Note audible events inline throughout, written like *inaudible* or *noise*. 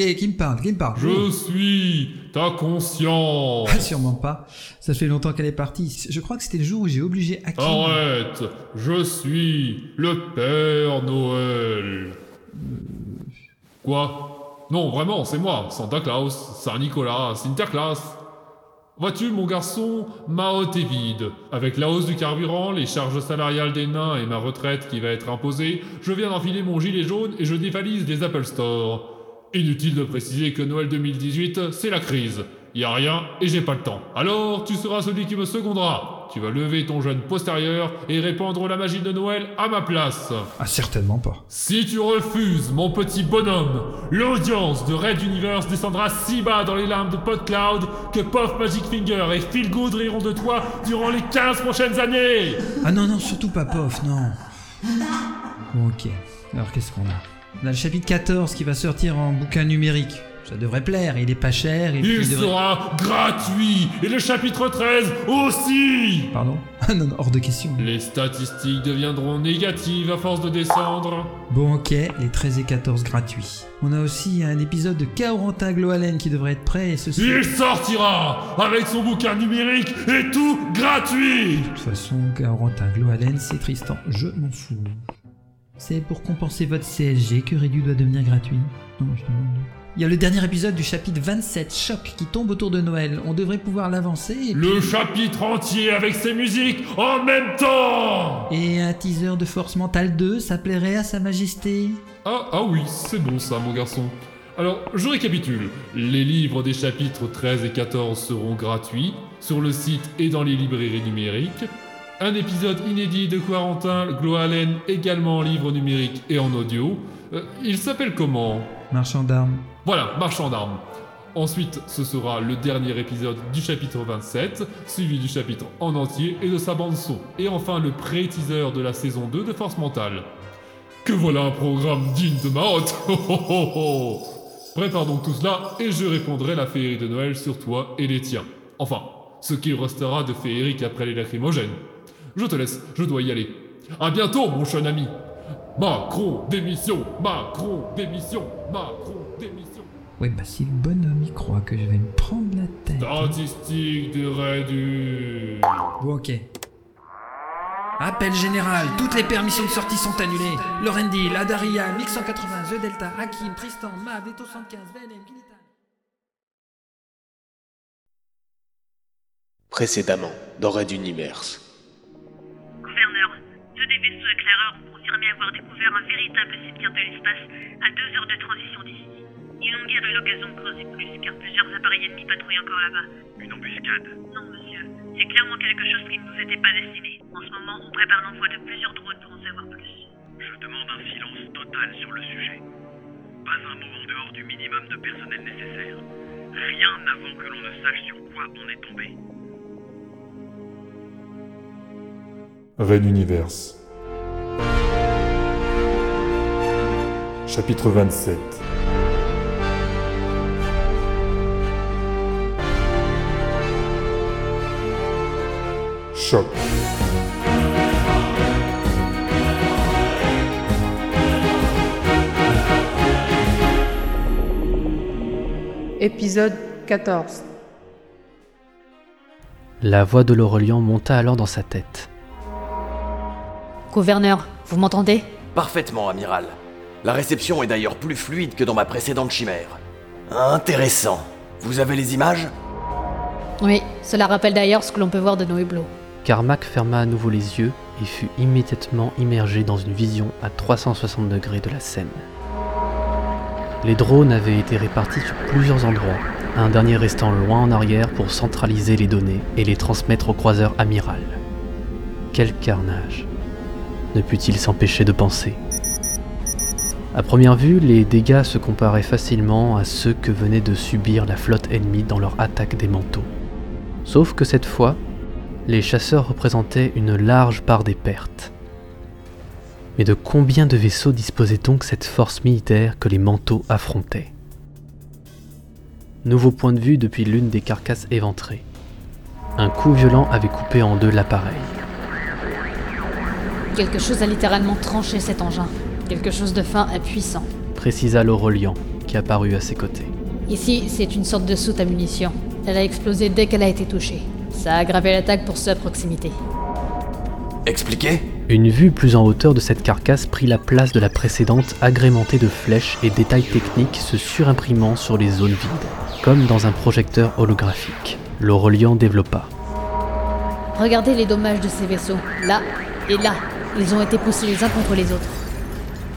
Et qui me parle Qui me parle Je suis ta conscience. *laughs* Ah, sûrement pas. Ça fait longtemps qu'elle est partie. Je crois que c'était le jour où j'ai obligé Hakim. Arrête Je suis le Père Noël. Quoi? Non, vraiment, c'est moi, Santa Claus, Saint-Nicolas, Sinterklaas. Vois-tu, mon garçon, ma hotte est vide. Avec la hausse du carburant, les charges salariales des nains et ma retraite qui va être imposée, je viens d'enfiler mon gilet jaune et je dévalise les Apple Store. Inutile de préciser que Noël 2018, c'est la crise. Y a rien et j'ai pas le temps. Alors, tu seras celui qui me secondera. Tu vas lever ton jeune postérieur et répandre la magie de Noël à ma place. Ah, certainement pas. Si tu refuses, mon petit bonhomme, l'audience de Red Universe descendra si bas dans les larmes de PodCloud que Puff Magic Finger et Phil Good riront de toi durant les 15 prochaines années Ah non, non, surtout pas Pof, non. Bon, ok. Alors, qu'est-ce qu'on a? On a le chapitre 14 qui va sortir en bouquin numérique. Ça devrait plaire, il est pas cher. Et Il devrait- sera gratuit Et le chapitre 13 aussi Pardon *laughs* Ah non, non, hors de question. Les statistiques deviendront négatives à force de descendre. Bon, ok, les 13 et 14 gratuits. On a aussi un épisode de Kaorantin Gloalen qui devrait être prêt et ceci. Il sortira avec son bouquin numérique et tout gratuit De toute façon, Kaorantin Gloalen, c'est Tristan, je m'en fous. C'est pour compenser votre CSG que Redu doit devenir gratuit Non, je demande. Il y a le dernier épisode du chapitre 27, Choc, qui tombe autour de Noël. On devrait pouvoir l'avancer. et Le chapitre entier avec ses musiques en même temps Et un teaser de Force Mentale 2, ça plairait à Sa Majesté Ah, ah oui, c'est bon ça, mon garçon. Alors, je récapitule. Les livres des chapitres 13 et 14 seront gratuits sur le site et dans les librairies numériques. Un épisode inédit de Quarantin Gloalen également en livre numérique et en audio. Euh, il s'appelle comment? Marchand d'armes. Voilà, Marchand d'armes. Ensuite, ce sera le dernier épisode du chapitre 27, suivi du chapitre en entier et de sa bande-son. Et enfin, le pré-teaser de la saison 2 de Force Mentale. Que voilà un programme digne de ma hotte *laughs* Ho, ho, ho, ho. Prépare donc tout cela et je répondrai la féerie de Noël sur toi et les tiens. Enfin, ce qu'il restera de féerique après les lacrymogènes. Je te laisse, je dois y aller. À bientôt, mon jeune ami Macron, démission Macron, démission Macron, démission Ouais, bah si le bonhomme y croit que je vais me prendre la tête. Statistique de Redu. Bon, ok. Appel général, toutes les permissions de sortie sont annulées. Lorendi, la Daria, Mix 180, The Delta, Hakim, Tristan, Mav, Veto 115, VNM, Guilitan. Précédemment, dans Red Universe. Des vaisseaux éclaireurs ont confirmé avoir découvert un véritable cimetière de l'espace à deux heures de transition d'ici. Ils n'ont guère eu l'occasion de creuser plus, car plusieurs appareils ennemis patrouillent encore là-bas. Une embuscade Non, monsieur, c'est clairement quelque chose qui ne nous était pas destiné. En ce moment, on prépare l'envoi de plusieurs drones pour en savoir plus. Je demande un silence total sur le sujet. Pas un mot en dehors du minimum de personnel nécessaire. Rien avant que l'on ne sache sur quoi on est tombé. Red Universe. Chapitre 27 Choc. Épisode 14. La voix de l'Aurélien monta alors dans sa tête. Gouverneur, vous m'entendez? Parfaitement, amiral. La réception est d'ailleurs plus fluide que dans ma précédente chimère. Intéressant. Vous avez les images? Oui, cela rappelle d'ailleurs ce que l'on peut voir de nos hublots. Carmack ferma à nouveau les yeux et fut immédiatement immergé dans une vision à 360 degrés de la scène. Les drones avaient été répartis sur plusieurs endroits, un dernier restant loin en arrière pour centraliser les données et les transmettre au croiseur amiral. Quel carnage Ne put-il s'empêcher de penser À première vue, les dégâts se comparaient facilement à ceux que venait de subir la flotte ennemie dans leur attaque des manteaux. Sauf que cette fois, les chasseurs représentaient une large part des pertes. Mais de combien de vaisseaux disposait donc cette force militaire que les manteaux affrontaient? Nouveau point de vue depuis l'une des carcasses éventrées. Un coup violent avait coupé en deux l'appareil. Quelque chose a littéralement tranché cet engin. Quelque chose de fin et puissant. Précisa l'Aurelian, qui apparut à ses côtés. Ici, c'est une sorte de soute à munitions. Elle a explosé dès qu'elle a été touchée. Ça a aggravé l'attaque pour ceux à proximité. Expliquez Une vue plus en hauteur de cette carcasse prit la place de la précédente, agrémentée de flèches et détails techniques se surimprimant sur les zones vides, comme dans un projecteur holographique. L'Aurelian développa. Regardez les dommages de ces vaisseaux. Là et là, ils ont été poussés les uns contre les autres.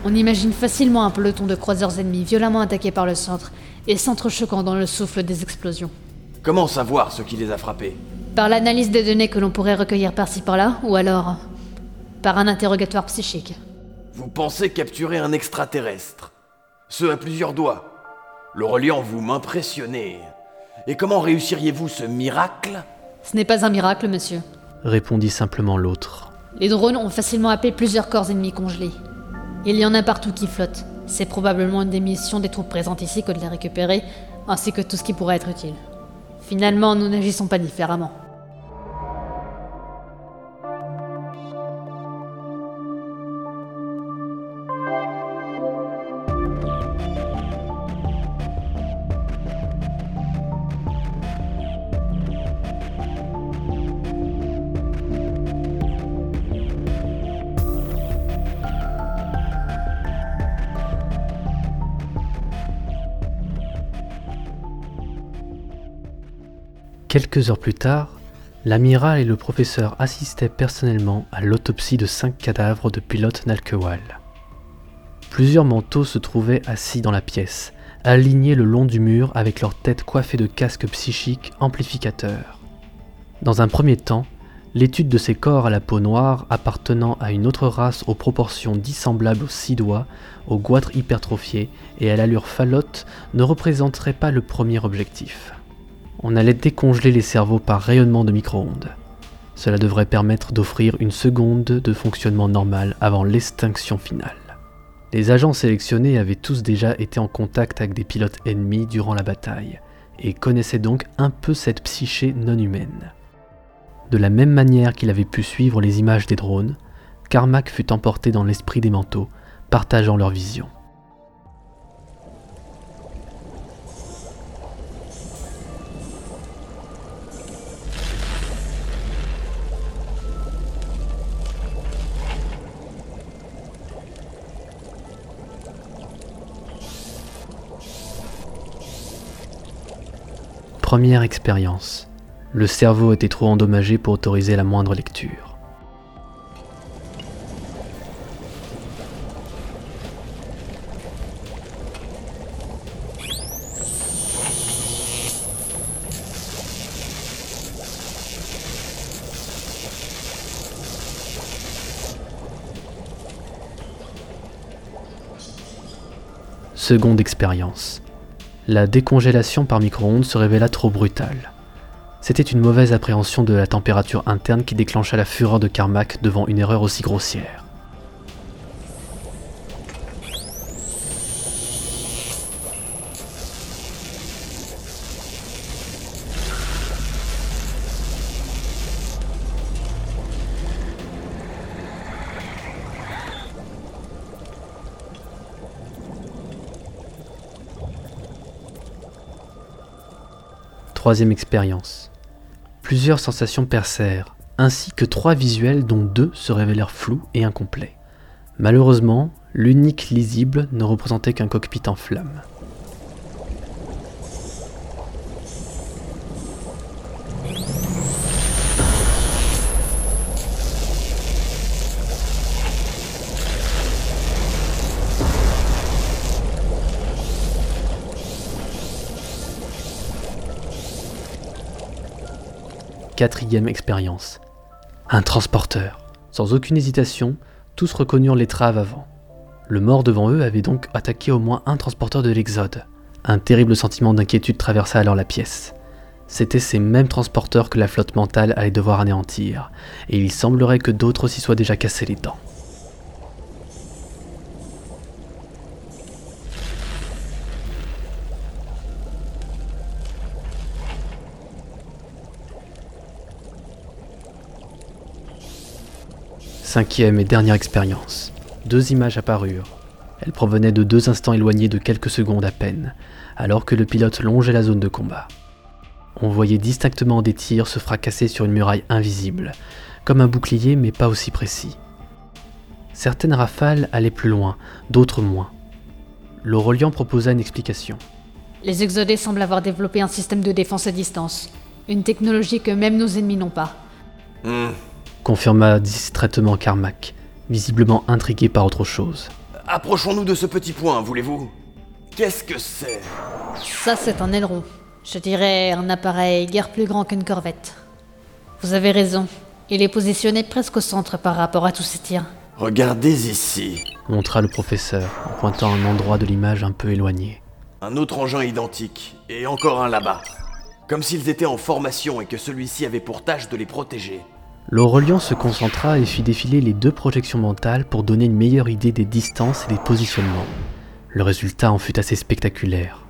On imagine facilement un peloton de croiseurs ennemis violemment attaqués par le centre et s'entrechoquant dans le souffle des explosions. Comment savoir ce qui les a frappés Par l'analyse des données que l'on pourrait recueillir par-ci par-là, ou alors par un interrogatoire psychique. Vous pensez capturer un extraterrestre Ce à plusieurs doigts. Le reliant, vous m'impressionnez. Et comment réussiriez-vous ce miracle Ce n'est pas un miracle, monsieur. Répondit simplement l'autre. Les drones ont facilement happé plusieurs corps ennemis congelés. Il y en a partout qui flottent. C'est probablement une des missions des troupes présentes ici que de les récupérer, ainsi que tout ce qui pourrait être utile. Finalement, nous n'agissons pas différemment. Quelques heures plus tard, l'amiral et le professeur assistaient personnellement à l'autopsie de cinq cadavres de pilotes Nalkewal. Plusieurs manteaux se trouvaient assis dans la pièce, alignés le long du mur avec leurs têtes coiffées de casques psychiques amplificateurs. Dans un premier temps, l'étude de ces corps à la peau noire appartenant à une autre race aux proportions dissemblables aux six doigts, aux goitres hypertrophiés et à l'allure falote ne représenterait pas le premier objectif on allait décongeler les cerveaux par rayonnement de micro-ondes. Cela devrait permettre d'offrir une seconde de fonctionnement normal avant l'extinction finale. Les agents sélectionnés avaient tous déjà été en contact avec des pilotes ennemis durant la bataille, et connaissaient donc un peu cette psyché non humaine. De la même manière qu'il avait pu suivre les images des drones, Carmack fut emporté dans l'esprit des manteaux, partageant leur vision. Première expérience. Le cerveau était trop endommagé pour autoriser la moindre lecture. Seconde expérience. La décongélation par micro-ondes se révéla trop brutale. C'était une mauvaise appréhension de la température interne qui déclencha la fureur de Carmack devant une erreur aussi grossière. Troisième expérience. Plusieurs sensations percèrent, ainsi que trois visuels dont deux se révélèrent flous et incomplets. Malheureusement, l'unique lisible ne représentait qu'un cockpit en flammes. Quatrième expérience. Un transporteur. Sans aucune hésitation, tous reconnurent l'étrave avant. Le mort devant eux avait donc attaqué au moins un transporteur de l'Exode. Un terrible sentiment d'inquiétude traversa alors la pièce. C'étaient ces mêmes transporteurs que la flotte mentale allait devoir anéantir, et il semblerait que d'autres s'y soient déjà cassés les dents. Cinquième et dernière expérience. Deux images apparurent. Elle provenait de deux instants éloignés de quelques secondes à peine, alors que le pilote longeait la zone de combat. On voyait distinctement des tirs se fracasser sur une muraille invisible, comme un bouclier mais pas aussi précis. Certaines rafales allaient plus loin, d'autres moins. L'Aurelian proposa une explication. Les Exodés semblent avoir développé un système de défense à distance. Une technologie que même nos ennemis n'ont pas. Hmm. Confirma distraitement Carmack, visiblement intrigué par autre chose. Approchons-nous de ce petit point, voulez-vous? Qu'est-ce que c'est? Ça, c'est un aileron. Je dirais un appareil guère plus grand qu'une corvette. Vous avez raison. Il est positionné presque au centre par rapport à tous ces tirs. Regardez ici. montra le professeur en pointant un endroit de l'image un peu éloigné. Un autre engin identique, et encore un là-bas. Comme s'ils étaient en formation et que celui-ci avait pour tâche de les protéger. L'Aurelian se concentra et fit défiler les deux projections mentales pour donner une meilleure idée des distances et des positionnements. Le résultat en fut assez spectaculaire.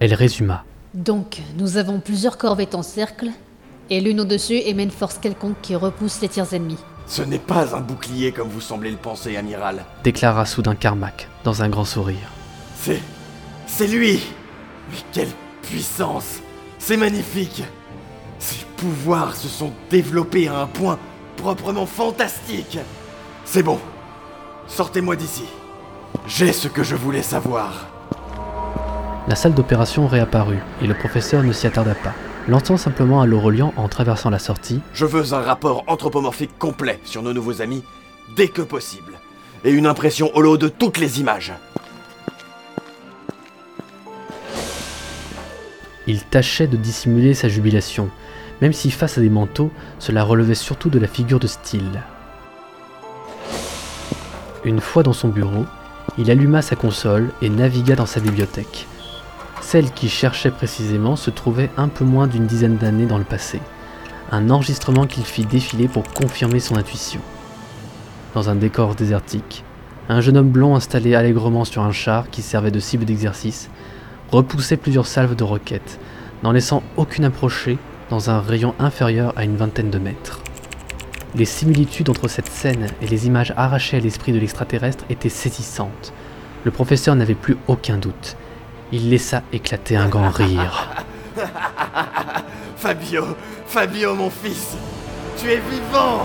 Elle résuma. Donc, nous avons plusieurs corvettes en cercle, et l'une au-dessus émet une force quelconque qui repousse les tirs ennemis. Ce n'est pas un bouclier comme vous semblez le penser, amiral. Déclara soudain Carmack, dans un grand sourire. C'est. C'est lui Mais quelle puissance C'est magnifique pouvoirs se sont développés à un point proprement fantastique C'est bon. Sortez-moi d'ici. J'ai ce que je voulais savoir. La salle d'opération réapparut, et le professeur ne s'y attarda pas. Lançant simplement à l'Aurelian en traversant la sortie, Je veux un rapport anthropomorphique complet sur nos nouveaux amis, dès que possible. Et une impression holo de toutes les images. il tâchait de dissimuler sa jubilation, même si face à des manteaux, cela relevait surtout de la figure de style. Une fois dans son bureau, il alluma sa console et navigua dans sa bibliothèque. Celle qu'il cherchait précisément se trouvait un peu moins d'une dizaine d'années dans le passé, un enregistrement qu'il fit défiler pour confirmer son intuition. Dans un décor désertique, un jeune homme blond installé allègrement sur un char qui servait de cible d'exercice repoussait plusieurs salves de roquettes, n'en laissant aucune approcher dans un rayon inférieur à une vingtaine de mètres. Les similitudes entre cette scène et les images arrachées à l'esprit de l'extraterrestre étaient saisissantes. Le professeur n'avait plus aucun doute. Il laissa éclater un grand rire. *laughs* Fabio, Fabio mon fils, tu es vivant